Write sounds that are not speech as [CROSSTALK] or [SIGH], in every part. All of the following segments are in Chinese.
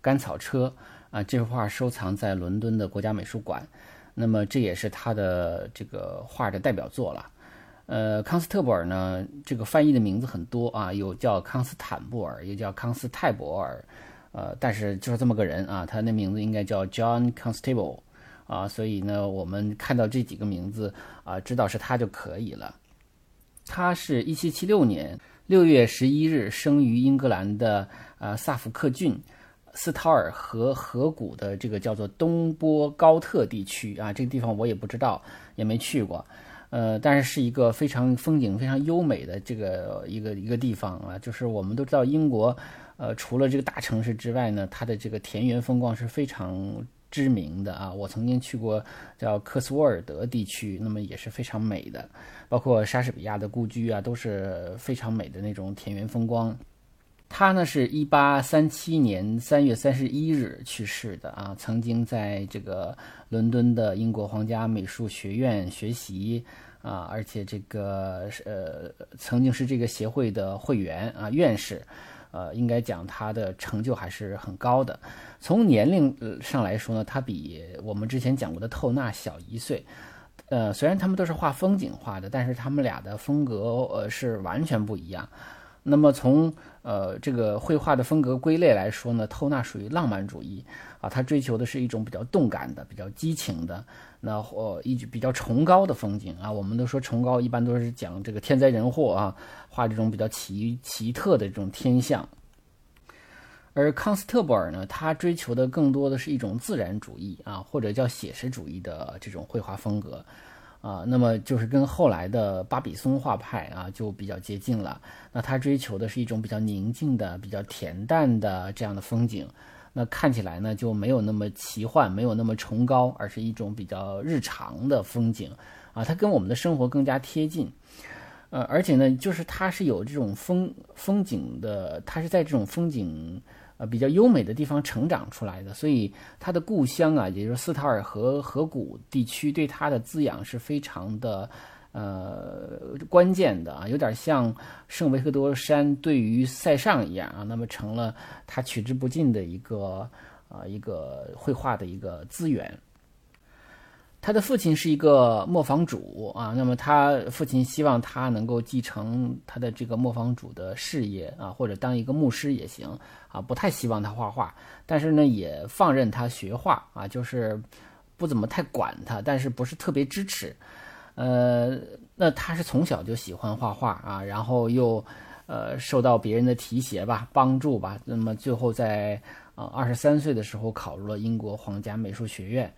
甘草车》啊，这幅画收藏在伦敦的国家美术馆。那么这也是他的这个画的代表作了。呃，康斯特布尔呢，这个翻译的名字很多啊，有叫康斯坦布尔，也叫康斯泰伯尔，呃，但是就是这么个人啊，他那名字应该叫 John Constable 啊，所以呢，我们看到这几个名字啊，知道是他就可以了。他是一七七六年六月十一日生于英格兰的呃萨福克郡斯陶尔河河谷的这个叫做东波高特地区啊，这个地方我也不知道，也没去过，呃，但是是一个非常风景非常优美的这个一个一个地方啊，就是我们都知道英国，呃，除了这个大城市之外呢，它的这个田园风光是非常。知名的啊，我曾经去过叫科斯沃尔德地区，那么也是非常美的，包括莎士比亚的故居啊，都是非常美的那种田园风光。他呢是一八三七年三月三十一日去世的啊，曾经在这个伦敦的英国皇家美术学院学习啊，而且这个是呃曾经是这个协会的会员啊院士。呃，应该讲他的成就还是很高的。从年龄上来说呢，他比我们之前讲过的透纳小一岁。呃，虽然他们都是画风景画的，但是他们俩的风格呃是完全不一样。那么从呃这个绘画的风格归类来说呢，透纳属于浪漫主义啊，他追求的是一种比较动感的、比较激情的，那或一比较崇高的风景啊。我们都说崇高，一般都是讲这个天灾人祸啊，画这种比较奇奇特的这种天象。而康斯特布尔呢，他追求的更多的是一种自然主义啊，或者叫写实主义的这种绘画风格。啊，那么就是跟后来的巴比松画派啊就比较接近了。那他追求的是一种比较宁静的、比较恬淡的这样的风景，那看起来呢就没有那么奇幻，没有那么崇高，而是一种比较日常的风景啊，它跟我们的生活更加贴近。呃，而且呢，就是它是有这种风风景的，它是在这种风景。呃，比较优美的地方成长出来的，所以他的故乡啊，也就是斯塔尔河河谷地区，对他的滋养是非常的，呃，关键的啊，有点像圣维克多山对于塞尚一样啊，那么成了他取之不尽的一个啊一个绘画的一个资源。他的父亲是一个磨坊主啊，那么他父亲希望他能够继承他的这个磨坊主的事业啊，或者当一个牧师也行啊，不太希望他画画，但是呢也放任他学画啊，就是不怎么太管他，但是不是特别支持。呃，那他是从小就喜欢画画啊，然后又呃受到别人的提携吧，帮助吧，那么最后在呃二十三岁的时候考入了英国皇家美术学院。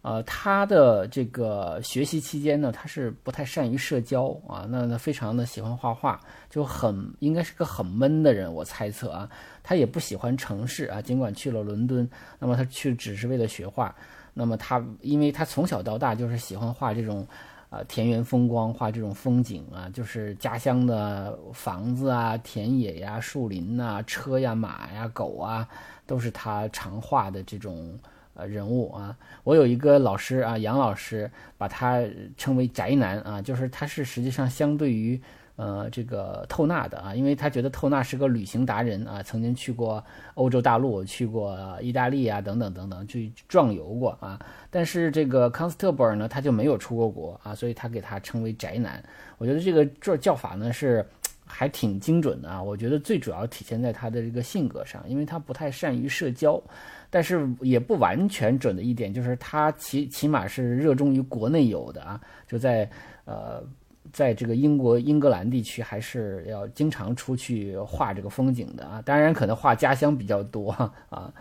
呃，他的这个学习期间呢，他是不太善于社交啊，那那非常的喜欢画画，就很应该是个很闷的人，我猜测啊，他也不喜欢城市啊，尽管去了伦敦，那么他去只是为了学画，那么他因为他从小到大就是喜欢画这种，呃，田园风光，画这种风景啊，就是家乡的房子啊、田野呀、树林呐、车呀、马呀、狗啊，都是他常画的这种。呃，人物啊，我有一个老师啊，杨老师，把他称为宅男啊，就是他是实际上相对于呃这个透纳的啊，因为他觉得透纳是个旅行达人啊，曾经去过欧洲大陆，去过意大利啊，等等等等，去壮游过啊。但是这个康斯特布尔呢，他就没有出过国啊，所以他给他称为宅男。我觉得这个这叫法呢是还挺精准的啊。我觉得最主要体现在他的这个性格上，因为他不太善于社交。但是也不完全准的一点就是，他起起码是热衷于国内游的啊，就在呃，在这个英国英格兰地区，还是要经常出去画这个风景的啊。当然，可能画家乡比较多啊。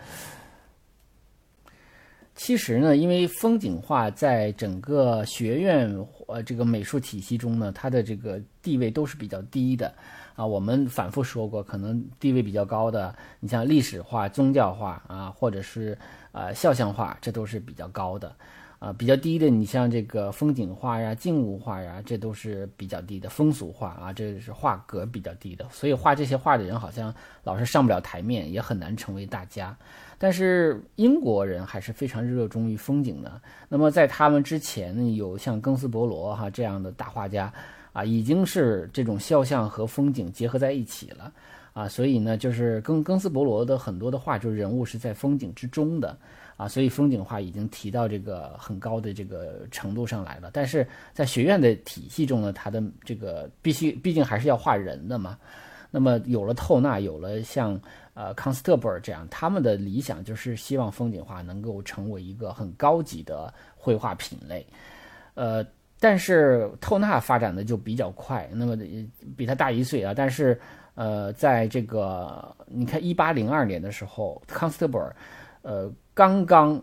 其实呢，因为风景画在整个学院呃这个美术体系中呢，它的这个地位都是比较低的。啊，我们反复说过，可能地位比较高的，你像历史画、宗教画啊，或者是呃肖像画，这都是比较高的。啊，比较低的，你像这个风景画呀、静物画呀，这都是比较低的风俗画啊，这是画格比较低的。所以画这些画的人好像老是上不了台面，也很难成为大家。但是英国人还是非常热衷于风景的。那么在他们之前，有像庚斯伯罗哈这样的大画家。啊，已经是这种肖像和风景结合在一起了，啊，所以呢，就是庚庚斯伯罗的很多的画，就是人物是在风景之中的，啊，所以风景画已经提到这个很高的这个程度上来了。但是在学院的体系中呢，它的这个必须毕竟还是要画人的嘛。那么有了透纳，有了像呃康斯特布尔这样，他们的理想就是希望风景画能够成为一个很高级的绘画品类，呃。但是透纳发展的就比较快，那么比他大一岁啊。但是，呃，在这个你看一八零二年的时候，康斯特布尔，呃，刚刚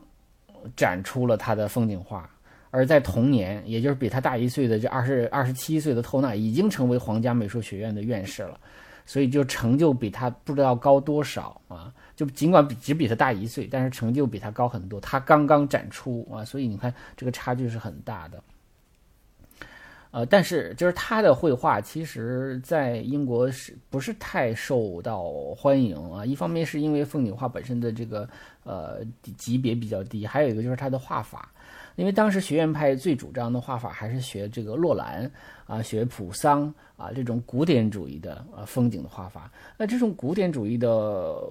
展出了他的风景画，而在同年，也就是比他大一岁的这二十二十七岁的透纳，已经成为皇家美术学院的院士了。所以就成就比他不知道高多少啊！就尽管比只比他大一岁，但是成就比他高很多。他刚刚展出啊，所以你看这个差距是很大的。呃，但是就是他的绘画，其实在英国是不是太受到欢迎啊？一方面是因为风景画本身的这个呃级别比较低，还有一个就是他的画法，因为当时学院派最主张的画法还是学这个洛兰。啊，学普桑啊，这种古典主义的呃风景的画法。那这种古典主义的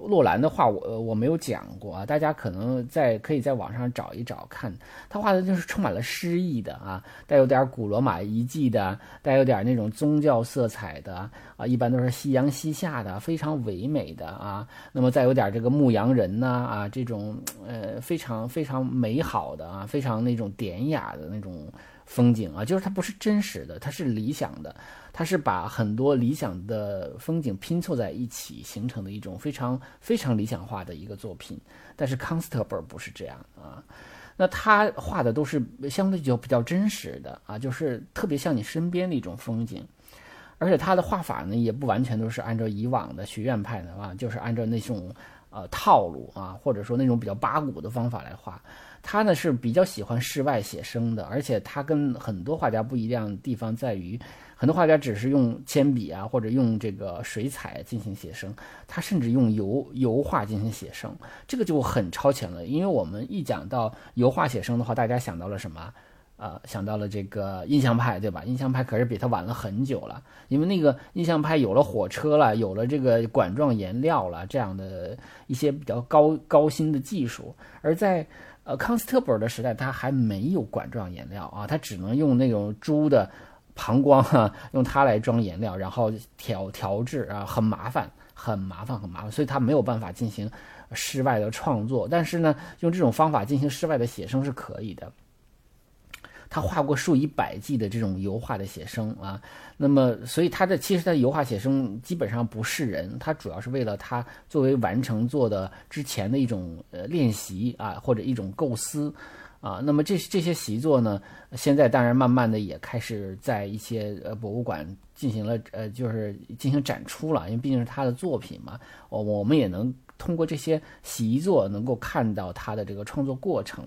洛兰的画，我我没有讲过啊，大家可能在可以在网上找一找看。他画的就是充满了诗意的啊，带有点古罗马遗迹的，带有点那种宗教色彩的啊，一般都是夕阳西下的，非常唯美的啊。那么再有点这个牧羊人呐啊，这种呃非常非常美好的啊，非常那种典雅的那种。风景啊，就是它不是真实的，它是理想的，它是把很多理想的风景拼凑在一起形成的一种非常非常理想化的一个作品。但是康斯特伯不是这样啊，那他画的都是相对就比较真实的啊，就是特别像你身边的一种风景，而且他的画法呢也不完全都是按照以往的学院派的啊，就是按照那种呃套路啊，或者说那种比较八股的方法来画。他呢是比较喜欢室外写生的，而且他跟很多画家不一样的地方在于，很多画家只是用铅笔啊或者用这个水彩进行写生，他甚至用油油画进行写生，这个就很超前了。因为我们一讲到油画写生的话，大家想到了什么？呃，想到了这个印象派，对吧？印象派可是比他晚了很久了，因为那个印象派有了火车了，有了这个管状颜料了，这样的一些比较高高新的技术，而在呃，康斯特伯尔的时代，他还没有管状颜料啊，他只能用那种猪的膀胱啊，用它来装颜料，然后调调制啊，很麻烦，很麻烦，很麻烦，所以他没有办法进行室外的创作。但是呢，用这种方法进行室外的写生是可以的。他画过数以百计的这种油画的写生啊，那么所以他的其实他的油画写生基本上不是人，他主要是为了他作为完成做的之前的一种呃练习啊或者一种构思啊，那么这这些习作呢，现在当然慢慢的也开始在一些呃博物馆进行了呃就是进行展出了，因为毕竟是他的作品嘛，我我们也能通过这些习作能够看到他的这个创作过程。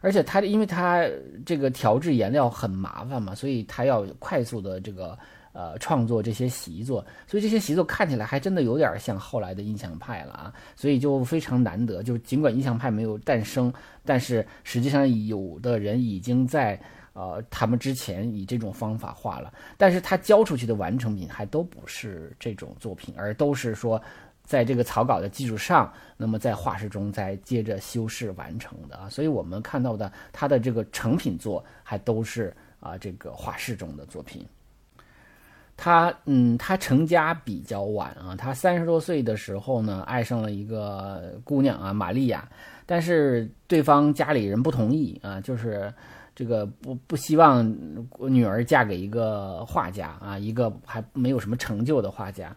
而且它因为它这个调制颜料很麻烦嘛，所以它要快速的这个呃创作这些习作，所以这些习作看起来还真的有点像后来的印象派了啊，所以就非常难得。就尽管印象派没有诞生，但是实际上有的人已经在呃他们之前以这种方法画了，但是他交出去的完成品还都不是这种作品，而都是说。在这个草稿的基础上，那么在画室中再接着修饰完成的啊，所以我们看到的他的这个成品作还都是啊这个画室中的作品。他嗯，他成家比较晚啊，他三十多岁的时候呢，爱上了一个姑娘啊，玛利亚，但是对方家里人不同意啊，就是这个不不希望女儿嫁给一个画家啊，一个还没有什么成就的画家。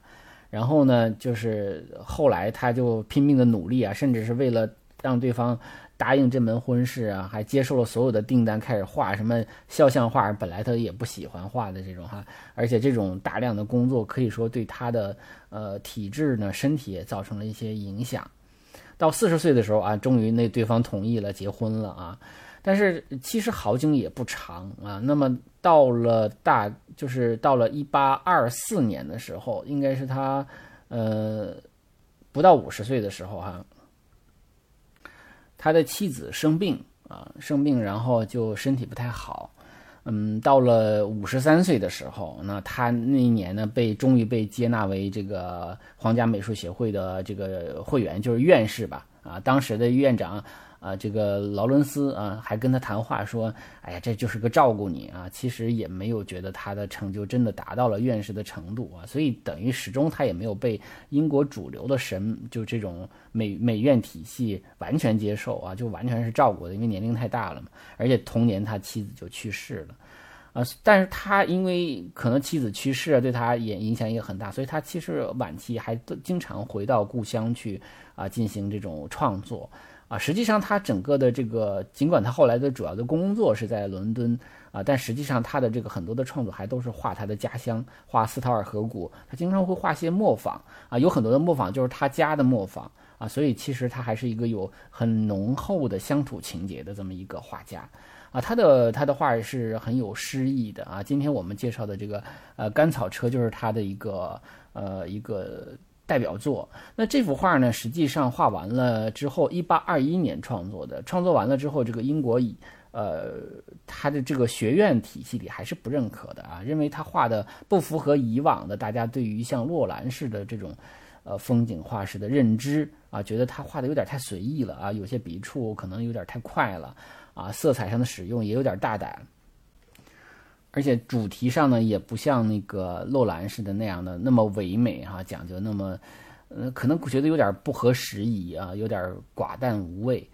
然后呢，就是后来他就拼命的努力啊，甚至是为了让对方答应这门婚事啊，还接受了所有的订单，开始画什么肖像画。本来他也不喜欢画的这种哈，而且这种大量的工作可以说对他的呃体质呢、身体也造成了一些影响。到四十岁的时候啊，终于那对方同意了结婚了啊。但是其实好景也不长啊。那么到了大就是到了一八二四年的时候，应该是他呃不到五十岁的时候哈。他的妻子生病啊，生病，然后就身体不太好。嗯，到了五十三岁的时候，那他那一年呢，被终于被接纳为这个皇家美术协会的这个会员，就是院士吧。啊，当时的院长。啊，这个劳伦斯啊，还跟他谈话说：“哎呀，这就是个照顾你啊。”其实也没有觉得他的成就真的达到了院士的程度啊，所以等于始终他也没有被英国主流的神就这种美美院体系完全接受啊，就完全是照顾的，因为年龄太大了嘛。而且同年他妻子就去世了，啊，但是他因为可能妻子去世对他也影响也很大，所以他其实晚期还经常回到故乡去啊进行这种创作。啊，实际上他整个的这个，尽管他后来的主要的工作是在伦敦啊，但实际上他的这个很多的创作还都是画他的家乡，画斯陶尔河谷。他经常会画些磨坊啊，有很多的磨坊就是他家的磨坊啊，所以其实他还是一个有很浓厚的乡土情节的这么一个画家啊。他的他的画是很有诗意的啊。今天我们介绍的这个呃甘草车就是他的一个呃一个。代表作，那这幅画呢？实际上画完了之后，一八二一年创作的。创作完了之后，这个英国以呃他的这个学院体系里还是不认可的啊，认为他画的不符合以往的大家对于像洛兰式的这种呃风景画式的认知啊，觉得他画的有点太随意了啊，有些笔触可能有点太快了啊，色彩上的使用也有点大胆。而且主题上呢，也不像那个洛兰似的那样的那么唯美哈，讲究那么，呃，可能觉得有点不合时宜啊，有点寡淡无味，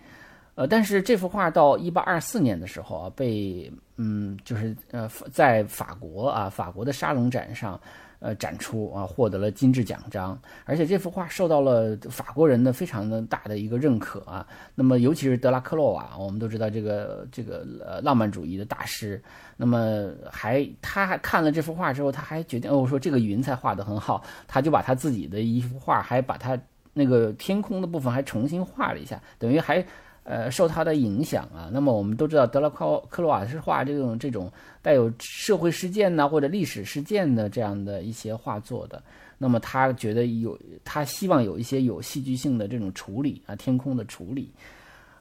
呃，但是这幅画到一八二四年的时候啊，被嗯，就是呃，在法国啊，法国的沙龙展上。呃，展出啊，获得了金质奖章，而且这幅画受到了法国人的非常的大的一个认可啊。那么，尤其是德拉克洛瓦，我们都知道这个这个呃浪漫主义的大师。那么，还他还看了这幅画之后，他还决定哦，说这个云彩画得很好，他就把他自己的一幅画，还把他那个天空的部分还重新画了一下，等于还。呃，受他的影响啊，那么我们都知道德拉克克罗瓦是画这种这种带有社会事件呐或者历史事件的这样的一些画作的，那么他觉得有他希望有一些有戏剧性的这种处理啊，天空的处理，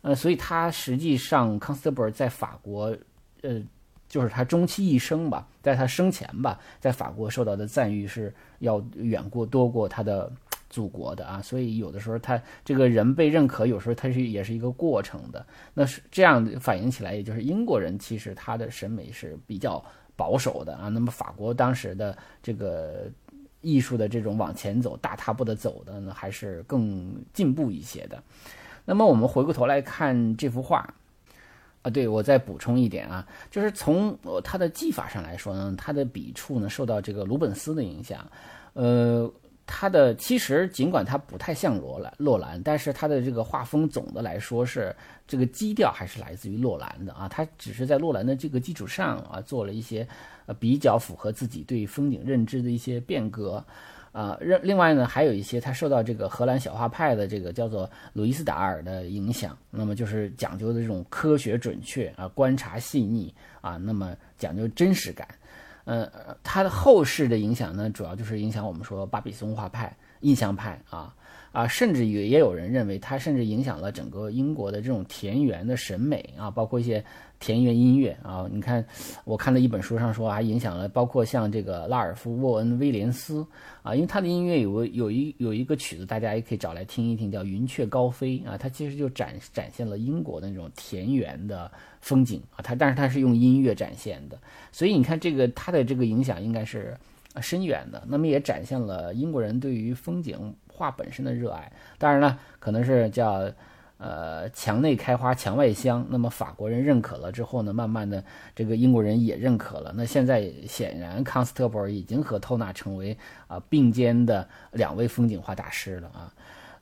呃，所以他实际上康斯特伯在法国，呃，就是他终其一生吧，在他生前吧，在法国受到的赞誉是要远过多过他的。祖国的啊，所以有的时候他这个人被认可，有时候他是也是一个过程的。那是这样反映起来，也就是英国人其实他的审美是比较保守的啊。那么法国当时的这个艺术的这种往前走、大踏步的走的呢，还是更进步一些的。那么我们回过头来看这幅画啊，对我再补充一点啊，就是从他的技法上来说呢，他的笔触呢受到这个鲁本斯的影响，呃。他的其实尽管他不太像罗兰洛兰，但是他的这个画风总的来说是这个基调还是来自于洛兰的啊。他只是在洛兰的这个基础上啊做了一些呃比较符合自己对风景认知的一些变革啊。另另外呢，还有一些他受到这个荷兰小画派的这个叫做路易斯达尔的影响，那么就是讲究的这种科学准确啊，观察细腻啊，那么讲究真实感。呃，他的后世的影响呢，主要就是影响我们说巴比松画派、印象派啊。啊，甚至也也有人认为它甚至影响了整个英国的这种田园的审美啊，包括一些。田园音乐啊，你看，我看了一本书上说，还影响了包括像这个拉尔夫·沃恩·威廉斯啊，因为他的音乐有有一有一个曲子，大家也可以找来听一听，叫《云雀高飞》啊，它其实就展展现了英国的那种田园的风景啊，它但是它是用音乐展现的，所以你看这个它的这个影响应该是深远的，那么也展现了英国人对于风景画本身的热爱，当然了，可能是叫。呃，墙内开花墙外香。那么法国人认可了之后呢，慢慢的这个英国人也认可了。那现在显然康斯特伯已经和透纳成为啊并肩的两位风景画大师了啊。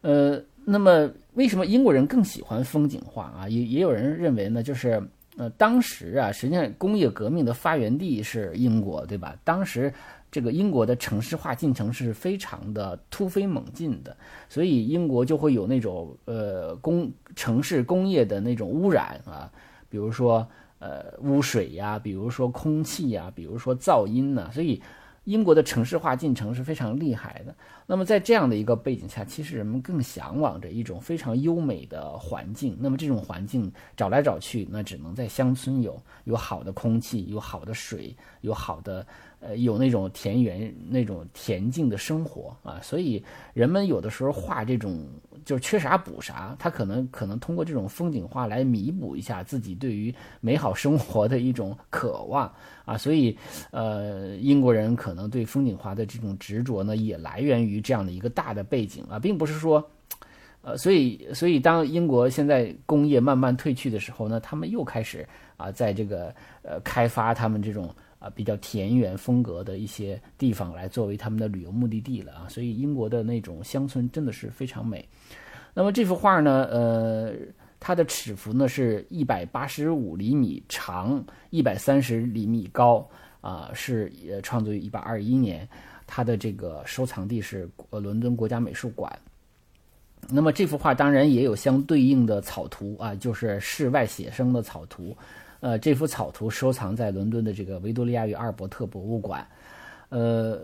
呃，那么为什么英国人更喜欢风景画啊？也也有人认为呢，就是呃，当时啊，实际上工业革命的发源地是英国，对吧？当时这个英国的城市化进程是非常的突飞猛进的，所以英国就会有那种呃工城市工业的那种污染啊，比如说呃污水呀，比如说空气呀，比如说噪音呢，所以。英国的城市化进程是非常厉害的。那么在这样的一个背景下，其实人们更向往着一种非常优美的环境。那么这种环境找来找去，那只能在乡村有，有好的空气，有好的水，有好的。呃，有那种田园那种恬静的生活啊，所以人们有的时候画这种就是缺啥补啥，他可能可能通过这种风景画来弥补一下自己对于美好生活的一种渴望啊，所以呃，英国人可能对风景画的这种执着呢，也来源于这样的一个大的背景啊，并不是说，呃，所以所以当英国现在工业慢慢退去的时候呢，他们又开始啊，在这个呃开发他们这种。比较田园风格的一些地方来作为他们的旅游目的地了啊，所以英国的那种乡村真的是非常美。那么这幅画呢，呃，它的尺幅呢是一百八十五厘米长，一百三十厘米高啊，是创作于一八二一年，它的这个收藏地是伦敦国家美术馆。那么这幅画当然也有相对应的草图啊，就是室外写生的草图。呃，这幅草图收藏在伦敦的这个维多利亚与阿尔伯特博物馆。呃，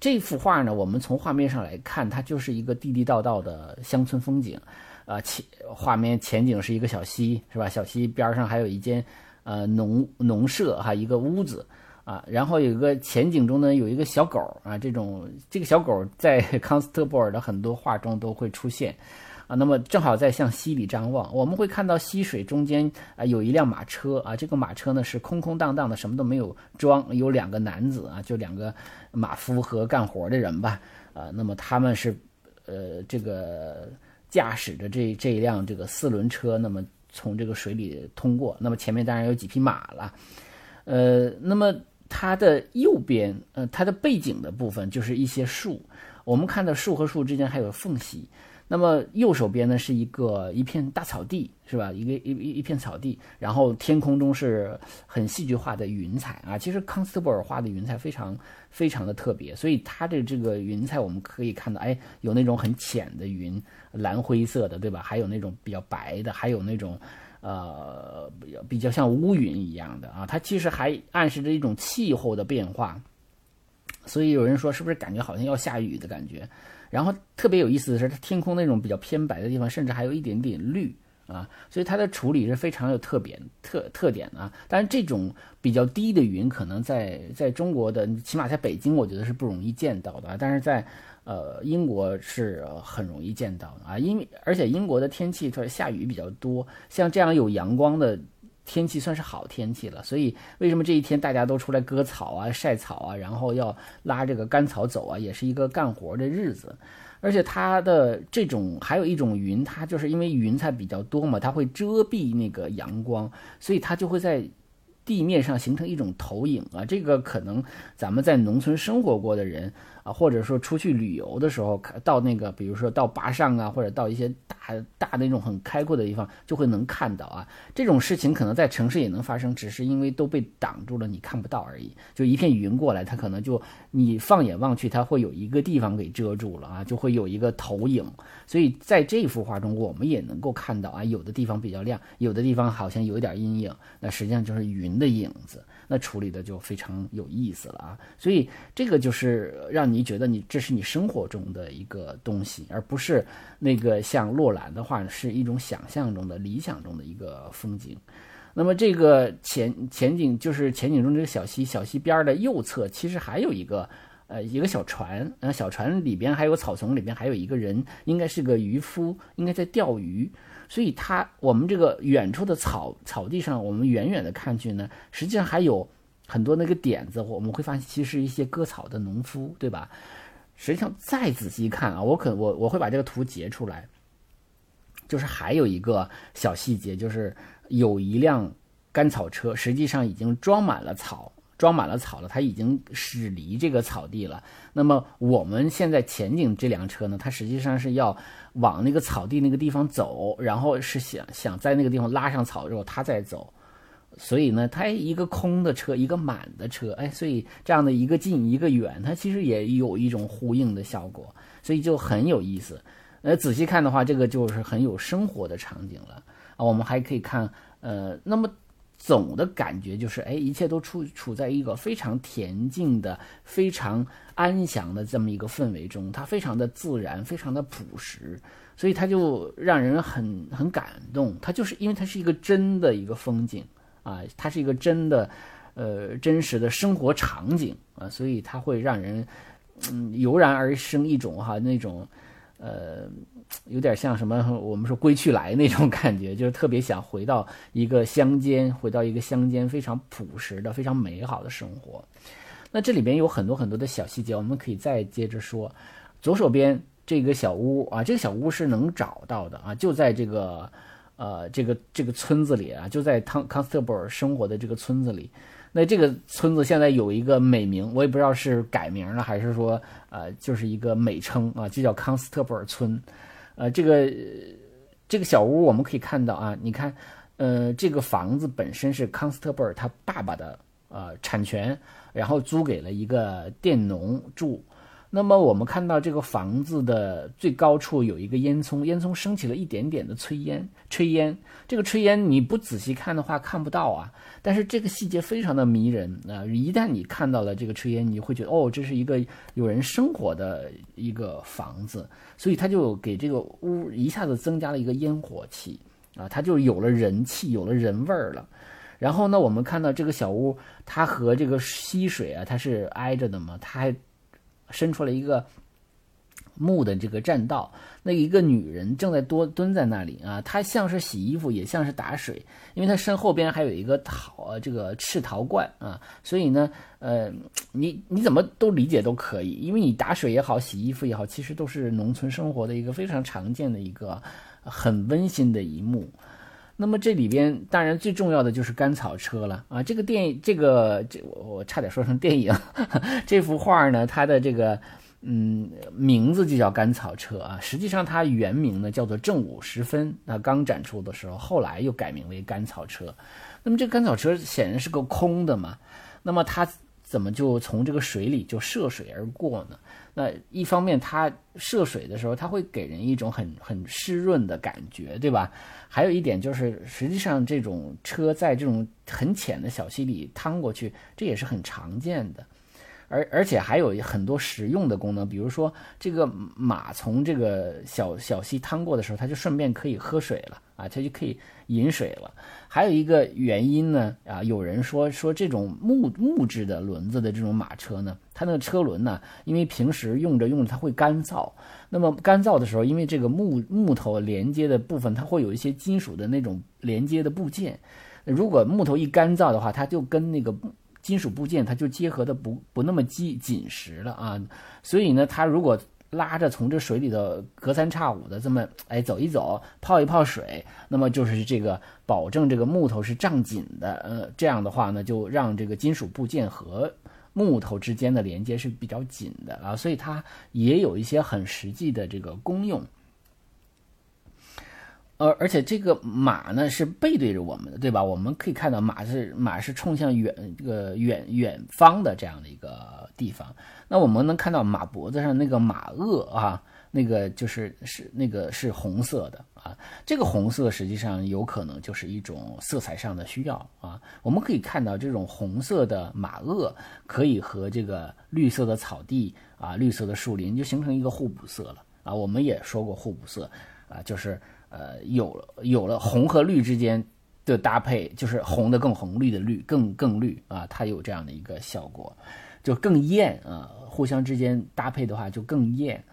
这幅画呢，我们从画面上来看，它就是一个地地道道的乡村风景。啊，前画面前景是一个小溪，是吧？小溪边上还有一间呃农农舍哈，一个屋子啊。然后有一个前景中呢，有一个小狗啊，这种这个小狗在康斯特布尔的很多画中都会出现。啊，那么正好在向溪里张望，我们会看到溪水中间啊有一辆马车啊，这个马车呢是空空荡荡的，什么都没有装，有两个男子啊，就两个马夫和干活的人吧，啊，那么他们是呃这个驾驶着这这一辆这个四轮车，那么从这个水里通过，那么前面当然有几匹马了，呃，那么它的右边呃它的背景的部分就是一些树，我们看到树和树之间还有缝隙。那么右手边呢是一个一片大草地，是吧？一个一一一片草地，然后天空中是很戏剧化的云彩啊。其实康斯特布尔画的云彩非常非常的特别，所以它的这个云彩我们可以看到，哎，有那种很浅的云，蓝灰色的，对吧？还有那种比较白的，还有那种呃比较像乌云一样的啊。它其实还暗示着一种气候的变化，所以有人说是不是感觉好像要下雨的感觉？然后特别有意思的是，它天空那种比较偏白的地方，甚至还有一点点绿啊，所以它的处理是非常有特点特特点的啊。但是这种比较低的云，可能在在中国的，起码在北京，我觉得是不容易见到的。但是在呃英国是很容易见到的啊，因为而且英国的天气它下雨比较多，像这样有阳光的。天气算是好天气了，所以为什么这一天大家都出来割草啊、晒草啊，然后要拉这个干草走啊，也是一个干活的日子。而且它的这种还有一种云，它就是因为云彩比较多嘛，它会遮蔽那个阳光，所以它就会在地面上形成一种投影啊。这个可能咱们在农村生活过的人。啊，或者说出去旅游的时候，到那个，比如说到坝上啊，或者到一些大大的那种很开阔的地方，就会能看到啊。这种事情可能在城市也能发生，只是因为都被挡住了，你看不到而已。就一片云过来，它可能就你放眼望去，它会有一个地方给遮住了啊，就会有一个投影。所以在这幅画中，我们也能够看到啊，有的地方比较亮，有的地方好像有点阴影，那实际上就是云的影子。那处理的就非常有意思了啊，所以这个就是让你觉得你这是你生活中的一个东西，而不是那个像洛兰的话是一种想象中的理想中的一个风景。那么这个前前景就是前景中这个小溪，小溪边的右侧其实还有一个呃一个小船，呃小船里边还有草丛里边还有一个人，应该是个渔夫，应该在钓鱼。所以它，我们这个远处的草草地上，我们远远的看去呢，实际上还有很多那个点子，我们会发现其实是一些割草的农夫，对吧？实际上再仔细看啊，我可我我会把这个图截出来，就是还有一个小细节，就是有一辆干草车，实际上已经装满了草，装满了草了，它已经驶离这个草地了。那么我们现在前景这辆车呢，它实际上是要往那个草地那个地方走，然后是想想在那个地方拉上草之后，它再走。所以呢，它一个空的车，一个满的车，哎，所以这样的一个近一个远，它其实也有一种呼应的效果，所以就很有意思。呃，仔细看的话，这个就是很有生活的场景了啊。我们还可以看，呃，那么总的感觉就是，哎，一切都处处在一个非常恬静的、非常安详的这么一个氛围中，它非常的自然，非常的朴实，所以它就让人很很感动。它就是因为它是一个真的一个风景啊，它是一个真的，呃，真实的生活场景啊，所以它会让人嗯油然而生一种哈那种。呃，有点像什么？我们说归去来那种感觉，就是特别想回到一个乡间，回到一个乡间非常朴实的、非常美好的生活。那这里边有很多很多的小细节，我们可以再接着说。左手边这个小屋啊，这个小屋是能找到的啊，就在这个呃这个这个村子里啊，就在汤康斯特布尔生活的这个村子里。那这个村子现在有一个美名，我也不知道是改名了还是说，呃，就是一个美称啊，就叫康斯特布尔村。呃，这个这个小屋我们可以看到啊，你看，呃，这个房子本身是康斯特布尔他爸爸的呃产权，然后租给了一个佃农住。那么我们看到这个房子的最高处有一个烟囱，烟囱升起了一点点的炊烟，炊烟。这个炊烟你不仔细看的话看不到啊，但是这个细节非常的迷人啊！一旦你看到了这个炊烟，你会觉得哦，这是一个有人生活的一个房子，所以它就给这个屋一下子增加了一个烟火气啊，它就有了人气，有了人味儿了。然后呢，我们看到这个小屋，它和这个溪水啊，它是挨着的嘛，它还。伸出了一个木的这个栈道，那一个女人正在多蹲在那里啊，她像是洗衣服，也像是打水，因为她身后边还有一个陶这个赤陶罐啊，所以呢，呃，你你怎么都理解都可以，因为你打水也好，洗衣服也好，其实都是农村生活的一个非常常见的一个很温馨的一幕。那么这里边当然最重要的就是甘草车了啊！这个电影这个这我我差点说成电影，[LAUGHS] 这幅画呢，它的这个嗯名字就叫甘草车啊。实际上它原名呢叫做正午时分，那刚展出的时候，后来又改名为甘草车。那么这个甘草车显然是个空的嘛，那么它怎么就从这个水里就涉水而过呢？那一方面，它涉水的时候，它会给人一种很很湿润的感觉，对吧？还有一点就是，实际上这种车在这种很浅的小溪里趟过去，这也是很常见的。而而且还有很多实用的功能，比如说这个马从这个小小溪趟过的时候，它就顺便可以喝水了啊，它就可以饮水了。还有一个原因呢，啊，有人说说这种木木质的轮子的这种马车呢，它那个车轮呢，因为平时用着用着它会干燥，那么干燥的时候，因为这个木木头连接的部分，它会有一些金属的那种连接的部件，如果木头一干燥的话，它就跟那个。金属部件它就结合的不不那么紧紧实了啊，所以呢，它如果拉着从这水里头隔三差五的这么哎走一走，泡一泡水，那么就是这个保证这个木头是胀紧的，呃，这样的话呢，就让这个金属部件和木头之间的连接是比较紧的啊，所以它也有一些很实际的这个功用。而而且这个马呢是背对着我们的，对吧？我们可以看到马是马是冲向远这个远远方的这样的一个地方。那我们能看到马脖子上那个马轭啊，那个就是是那个是红色的啊。这个红色实际上有可能就是一种色彩上的需要啊。我们可以看到这种红色的马轭可以和这个绿色的草地啊、绿色的树林就形成一个互补色了啊。我们也说过互补色啊，就是。呃，有了有了红和绿之间的搭配，就是红的更红，绿的绿更更绿啊，它有这样的一个效果，就更艳啊，互相之间搭配的话就更艳。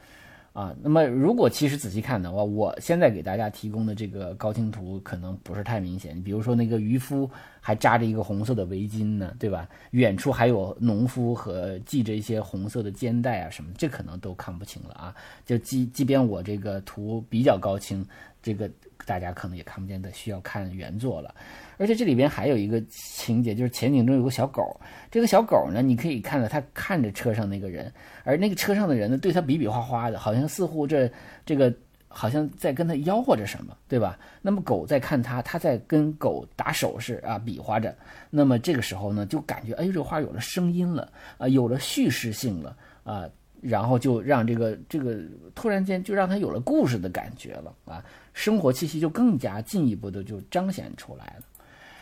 啊，那么如果其实仔细看的话，我现在给大家提供的这个高清图可能不是太明显。比如说那个渔夫还扎着一个红色的围巾呢，对吧？远处还有农夫和系着一些红色的肩带啊什么，这可能都看不清了啊。就即即便我这个图比较高清，这个大家可能也看不见的，需要看原作了。而且这里边还有一个情节，就是前景中有个小狗，这个小狗呢，你可以看到它看着车上那个人，而那个车上的人呢，对他比比划划的，好像似乎这这个好像在跟他吆喝着什么，对吧？那么狗在看他，他在跟狗打手势啊，比划着。那么这个时候呢，就感觉哎，这个画有了声音了啊，有了叙事性了啊。然后就让这个这个突然间就让他有了故事的感觉了啊，生活气息就更加进一步的就彰显出来了。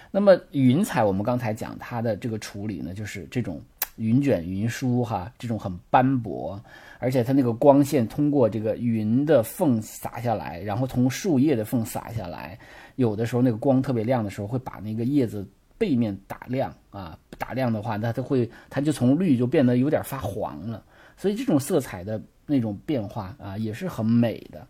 那么云彩，我们刚才讲它的这个处理呢，就是这种云卷云舒哈，这种很斑驳，而且它那个光线通过这个云的缝洒下来，然后从树叶的缝洒下来，有的时候那个光特别亮的时候，会把那个叶子背面打亮啊，打亮的话，那它会它就从绿就变得有点发黄了。所以这种色彩的那种变化啊，也是很美的。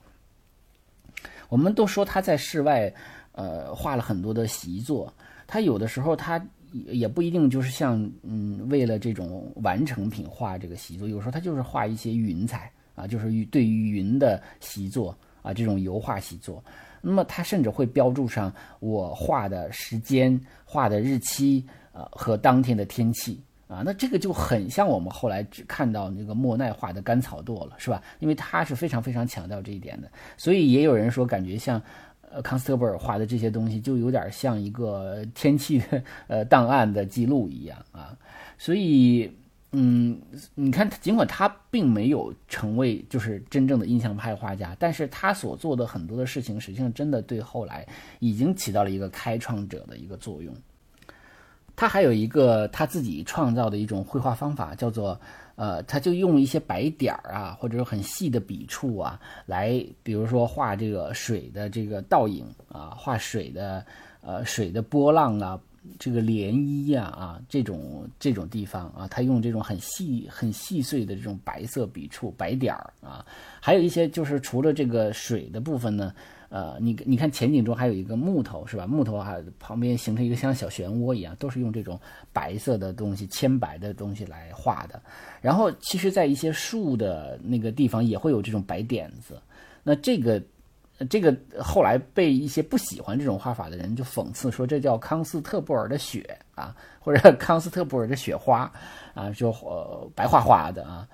我们都说他在室外，呃，画了很多的习作。他有的时候他也不一定就是像嗯，为了这种完成品画这个习作，有时候他就是画一些云彩啊，就是对于云的习作啊，这种油画习作。那么他甚至会标注上我画的时间、画的日期呃和当天的天气。啊，那这个就很像我们后来只看到那个莫奈画的甘草垛了，是吧？因为他是非常非常强调这一点的，所以也有人说，感觉像，呃，康斯特布尔画的这些东西，就有点像一个天气的呃档案的记录一样啊。所以，嗯，你看，尽管他并没有成为就是真正的印象派画家，但是他所做的很多的事情，实际上真的对后来已经起到了一个开创者的一个作用。他还有一个他自己创造的一种绘画方法，叫做，呃，他就用一些白点儿啊，或者很细的笔触啊，来，比如说画这个水的这个倒影啊，画水的，呃，水的波浪啊，这个涟漪呀啊，这种这种地方啊，他用这种很细很细碎的这种白色笔触白点儿啊，还有一些就是除了这个水的部分呢。呃，你你看前景中还有一个木头是吧？木头还旁边形成一个像小漩涡一样，都是用这种白色的东西、铅白的东西来画的。然后，其实，在一些树的那个地方也会有这种白点子。那这个，这个后来被一些不喜欢这种画法的人就讽刺说，这叫康斯特布尔的雪啊，或者 [LAUGHS] 康斯特布尔的雪花啊，就呃白花花的啊，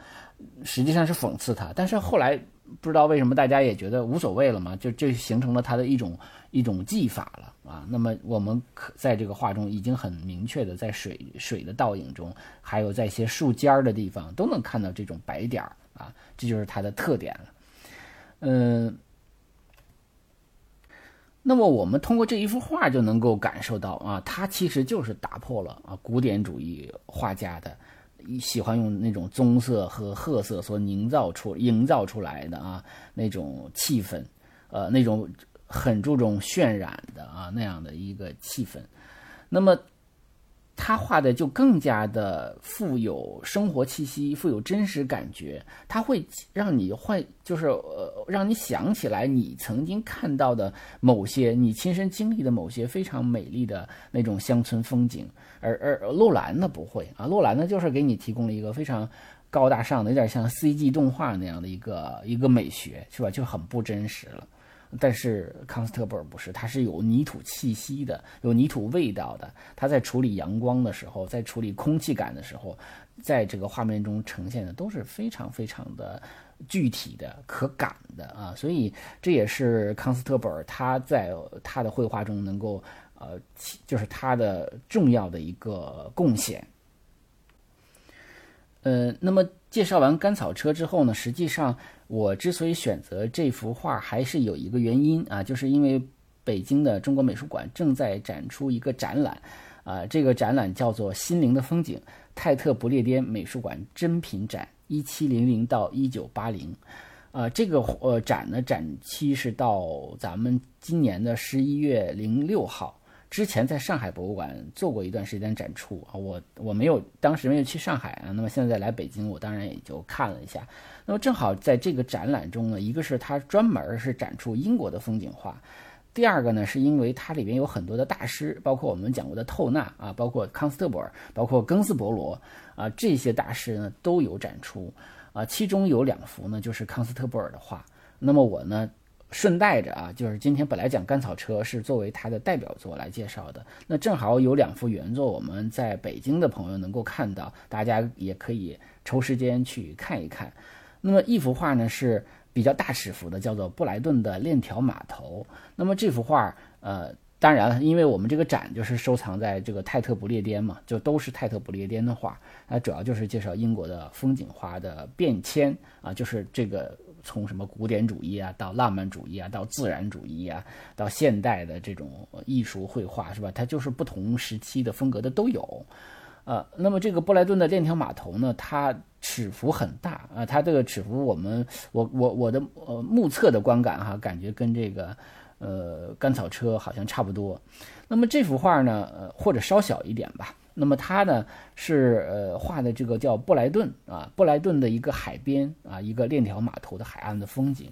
实际上是讽刺他。但是后来。不知道为什么大家也觉得无所谓了嘛？就就形成了他的一种一种技法了啊。那么我们可在这个画中已经很明确的在水水的倒影中，还有在一些树尖儿的地方都能看到这种白点儿啊，这就是它的特点了。嗯，那么我们通过这一幅画就能够感受到啊，他其实就是打破了啊古典主义画家的。喜欢用那种棕色和褐色所营造出、营造出来的啊那种气氛，呃，那种很注重渲染的啊那样的一个气氛，那么。他画的就更加的富有生活气息，富有真实感觉。他会让你幻，就是呃，让你想起来你曾经看到的某些你亲身经历的某些非常美丽的那种乡村风景。而而洛兰呢不会啊，洛兰呢就是给你提供了一个非常高大上的，有点像 CG 动画那样的一个一个美学，是吧？就很不真实了。但是康斯特布尔不是，它是有泥土气息的，有泥土味道的。他在处理阳光的时候，在处理空气感的时候，在这个画面中呈现的都是非常非常的具体的、可感的啊。所以这也是康斯特布尔他在他的绘画中能够呃，就是他的重要的一个贡献。呃，那么介绍完甘草车之后呢，实际上。我之所以选择这幅画，还是有一个原因啊，就是因为北京的中国美术馆正在展出一个展览，啊，这个展览叫做《心灵的风景》，泰特不列颠美术馆珍品展，一七零零到一九八零，啊，这个呃展呢，展期是到咱们今年的十一月零六号。之前在上海博物馆做过一段时间展出啊，我我没有当时没有去上海啊，那么现在来北京，我当然也就看了一下。那么正好在这个展览中呢，一个是它专门是展出英国的风景画，第二个呢是因为它里边有很多的大师，包括我们讲过的透纳啊，包括康斯特伯尔，包括庚斯伯罗啊，这些大师呢都有展出啊，其中有两幅呢就是康斯特伯尔的画。那么我呢顺带着啊，就是今天本来讲甘草车是作为他的代表作来介绍的，那正好有两幅原作，我们在北京的朋友能够看到，大家也可以抽时间去看一看。那么一幅画呢是比较大尺幅的，叫做布莱顿的链条码头。那么这幅画，呃。当然了，因为我们这个展就是收藏在这个泰特不列颠嘛，就都是泰特不列颠的画，它主要就是介绍英国的风景画的变迁啊，就是这个从什么古典主义啊，到浪漫主义啊，到自然主义啊，到现代的这种艺术绘画是吧？它就是不同时期的风格的都有。呃，那么这个布莱顿的链条码头呢，它尺幅很大啊，它这个尺幅我们我我我的呃目测的观感哈，感觉跟这个。呃，甘草车好像差不多。那么这幅画呢，呃，或者稍小一点吧。那么他呢是呃画的这个叫布莱顿啊，布莱顿的一个海边啊，一个链条码头的海岸的风景。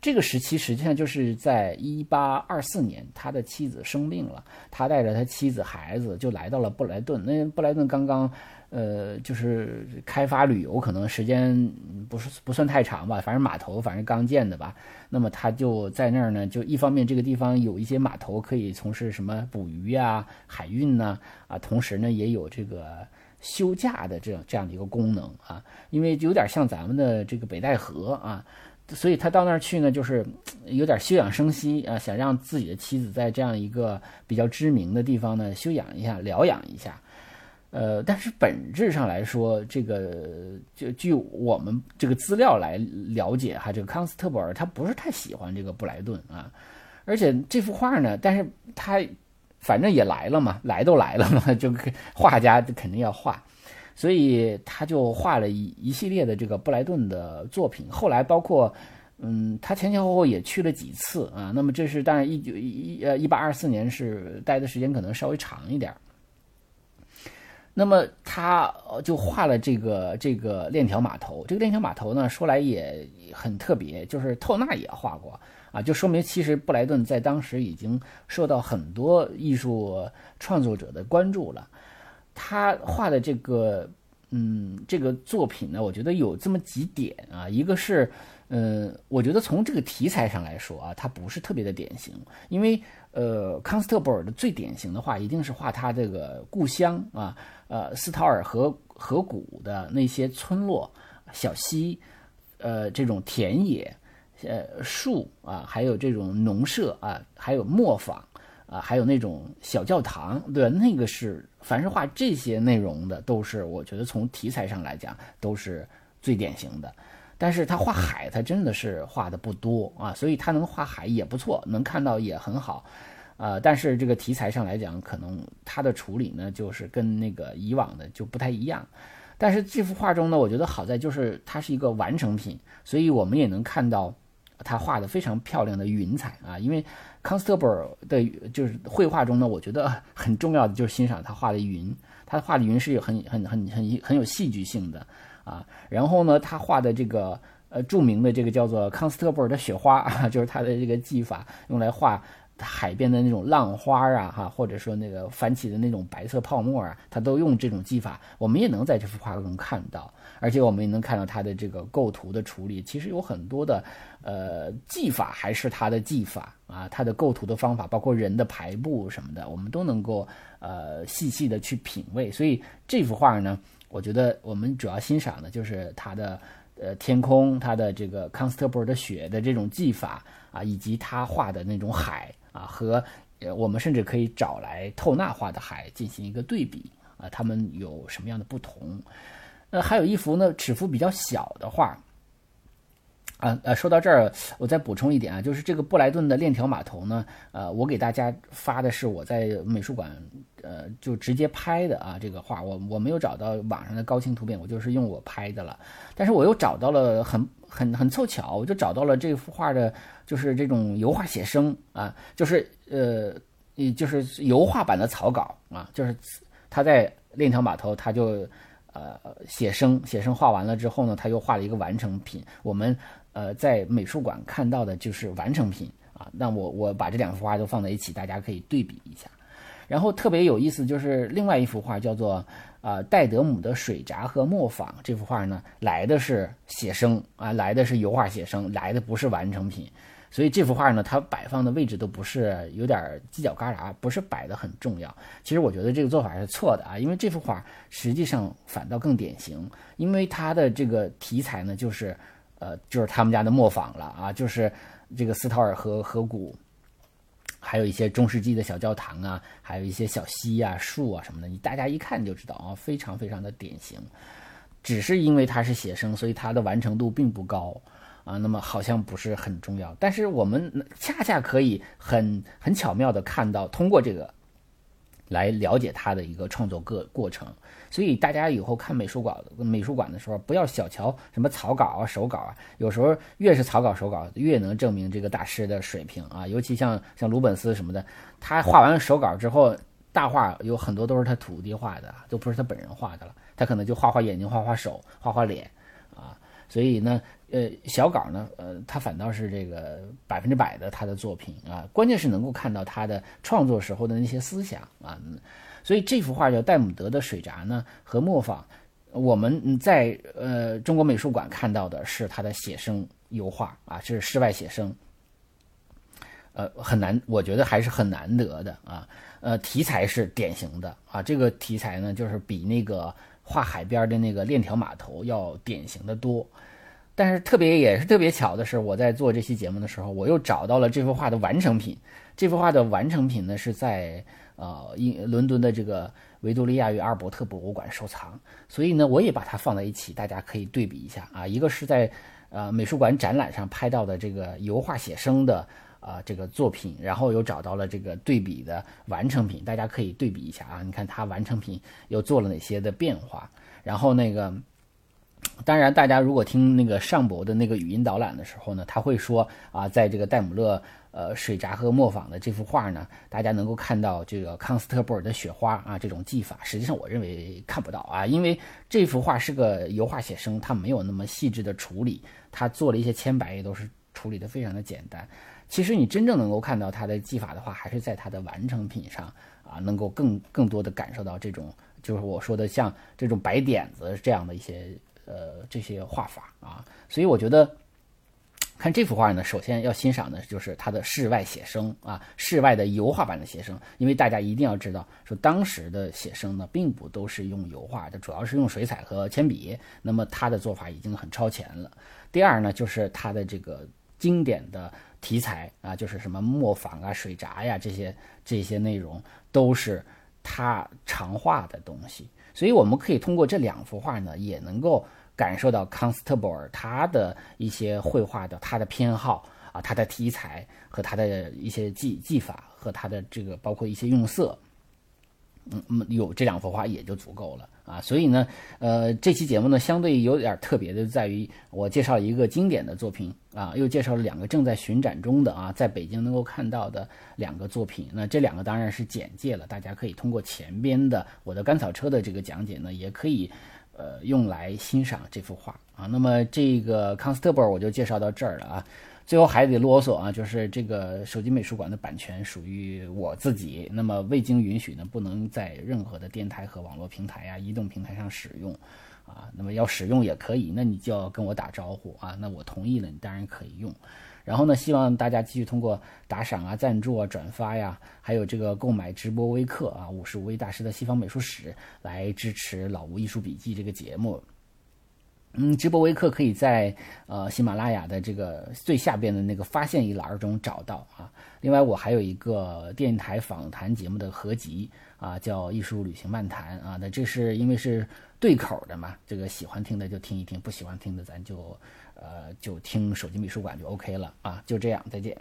这个时期实际上就是在一八二四年，他的妻子生病了，他带着他妻子孩子就来到了布莱顿。那布莱顿刚刚。呃，就是开发旅游，可能时间不是不算太长吧，反正码头反正刚建的吧。那么他就在那儿呢，就一方面这个地方有一些码头可以从事什么捕鱼呀、海运呐，啊，同时呢也有这个休假的这样这样的一个功能啊，因为有点像咱们的这个北戴河啊，[LAUGHS] 所以他到那儿去呢，就是有点休养生息啊，想让自己的妻子在这样一个比较知名的地方呢休养一下、疗养一下。呃，但是本质上来说，这个就据我们这个资料来了解哈，这个康斯特布尔他不是太喜欢这个布莱顿啊，而且这幅画呢，但是他反正也来了嘛，来都来了嘛，[LAUGHS] 就画家肯定要画，所以他就画了一一系列的这个布莱顿的作品。后来包括嗯，他前前后后也去了几次啊。那么这是当然一九一呃一八二四年是待的时间可能稍微长一点。那么他就画了这个这个链条码头。这个链条码头呢，说来也很特别，就是透纳也画过啊，就说明其实布莱顿在当时已经受到很多艺术创作者的关注了。他画的这个嗯这个作品呢，我觉得有这么几点啊，一个是嗯，我觉得从这个题材上来说啊，它不是特别的典型，因为呃康斯特布尔的最典型的画一定是画他这个故乡啊。呃，斯陶尔河河谷的那些村落、小溪，呃，这种田野、呃树啊，还有这种农舍啊，还有磨坊啊，还有那种小教堂，对？那个是凡是画这些内容的，都是我觉得从题材上来讲都是最典型的。但是他画海，他真的是画的不多啊，所以他能画海也不错，能看到也很好。呃，但是这个题材上来讲，可能它的处理呢，就是跟那个以往的就不太一样。但是这幅画中呢，我觉得好在就是它是一个完成品，所以我们也能看到他画的非常漂亮的云彩啊。因为康斯特布尔的就是绘画中呢，我觉得 [LAUGHS] 很重要的就是欣赏他画的云，他画的云是有很很很很很有戏剧性的啊。然后呢，他画的这个呃著名的这个叫做康斯特布尔的雪花啊，[LAUGHS] 就是他的这个技法用来画。海边的那种浪花啊，哈，或者说那个翻起的那种白色泡沫啊，他都用这种技法，我们也能在这幅画中看到，而且我们也能看到他的这个构图的处理，其实有很多的呃技法还是他的技法啊，他的构图的方法，包括人的排布什么的，我们都能够呃细细的去品味。所以这幅画呢，我觉得我们主要欣赏的就是他的呃天空，他的这个康斯特布尔的雪的这种技法啊，以及他画的那种海。啊，和呃，我们甚至可以找来透纳画的海进行一个对比啊，他们有什么样的不同？那还有一幅呢，尺幅比较小的画。啊呃，说到这儿，我再补充一点啊，就是这个布莱顿的链条码头呢，呃，我给大家发的是我在美术馆呃就直接拍的啊，这个画我我没有找到网上的高清图片，我就是用我拍的了。但是我又找到了很很很凑巧，我就找到了这幅画的，就是这种油画写生啊，就是呃，就是油画版的草稿啊，就是他在链条码头他就呃写生写生画完了之后呢，他又画了一个完成品，我们。呃，在美术馆看到的就是完成品啊。那我我把这两幅画都放在一起，大家可以对比一下。然后特别有意思就是另外一幅画叫做呃戴德姆的水闸和磨坊。这幅画呢来的是写生啊，来的是油画写生，来的不是完成品。所以这幅画呢，它摆放的位置都不是有点犄角旮旯，不是摆的很重要。其实我觉得这个做法是错的啊，因为这幅画实际上反倒更典型，因为它的这个题材呢，就是呃，就是他们家的磨坊了啊，就是这个斯陶尔河河谷。还有一些中世纪的小教堂啊，还有一些小溪啊、树啊什么的，你大家一看就知道啊，非常非常的典型。只是因为它是写生，所以它的完成度并不高啊。那么好像不是很重要，但是我们恰恰可以很很巧妙的看到，通过这个来了解他的一个创作过过程。所以大家以后看美术馆美术馆的时候，不要小瞧什么草稿啊、手稿啊。有时候越是草稿、手稿，越能证明这个大师的水平啊。尤其像像鲁本斯什么的，他画完手稿之后，大画有很多都是他徒弟画的，都不是他本人画的了。他可能就画画眼睛、画画手、画画脸啊。所以呢，呃，小稿呢，呃，他反倒是这个百分之百的他的作品啊。关键是能够看到他的创作时候的那些思想啊。所以这幅画叫戴姆德的水闸呢，和磨坊，我们在呃中国美术馆看到的是他的写生油画啊，这是室外写生，呃很难，我觉得还是很难得的啊。呃，题材是典型的啊，这个题材呢，就是比那个画海边的那个链条码头要典型的多。但是特别也是特别巧的是，我在做这期节目的时候，我又找到了这幅画的完成品。这幅画的完成品呢，是在。呃，英伦敦的这个维多利亚与阿尔伯特博物馆收藏，所以呢，我也把它放在一起，大家可以对比一下啊。一个是在呃美术馆展览上拍到的这个油画写生的啊这个作品，然后又找到了这个对比的完成品，大家可以对比一下啊。你看它完成品又做了哪些的变化？然后那个，当然大家如果听那个上博的那个语音导览的时候呢，他会说啊，在这个戴姆勒。呃，水闸和磨坊的这幅画呢，大家能够看到这个康斯特布尔的雪花啊，这种技法，实际上我认为看不到啊，因为这幅画是个油画写生，它没有那么细致的处理，它做了一些铅白，也都是处理的非常的简单。其实你真正能够看到它的技法的话，还是在它的完成品上啊，能够更更多的感受到这种，就是我说的像这种白点子这样的一些呃这些画法啊，所以我觉得。看这幅画呢，首先要欣赏的就是它的室外写生啊，室外的油画版的写生。因为大家一定要知道，说当时的写生呢，并不都是用油画的，主要是用水彩和铅笔。那么他的做法已经很超前了。第二呢，就是他的这个经典的题材啊，就是什么磨坊啊、水闸呀这些这些内容，都是他常画的东西。所以我们可以通过这两幅画呢，也能够。感受到康斯特布尔他的一些绘画的他的偏好啊，他的题材和他的一些技技法和他的这个包括一些用色，嗯嗯，有这两幅画也就足够了啊。所以呢，呃，这期节目呢相对有点特别的在于，我介绍一个经典的作品啊，又介绍了两个正在巡展中的啊，在北京能够看到的两个作品。那这两个当然是简介了，大家可以通过前边的我的甘草车的这个讲解呢，也可以。呃，用来欣赏这幅画啊。那么这个康斯特布尔我就介绍到这儿了啊。最后还得啰嗦啊，就是这个手机美术馆的版权属于我自己，那么未经允许呢，不能在任何的电台和网络平台呀、移动平台上使用啊。那么要使用也可以，那你就要跟我打招呼啊。那我同意了，你当然可以用。然后呢，希望大家继续通过打赏啊、赞助啊、转发呀，还有这个购买直播微课啊，五十五位大师的西方美术史来支持老吴艺术笔记这个节目。嗯，直播微课可以在呃喜马拉雅的这个最下边的那个发现一栏中找到啊。另外，我还有一个电台访谈节目的合集啊，叫《艺术旅行漫谈》啊。那这是因为是对口的嘛，这个喜欢听的就听一听，不喜欢听的咱就。呃，就听手机美术馆就 OK 了啊，就这样，再见。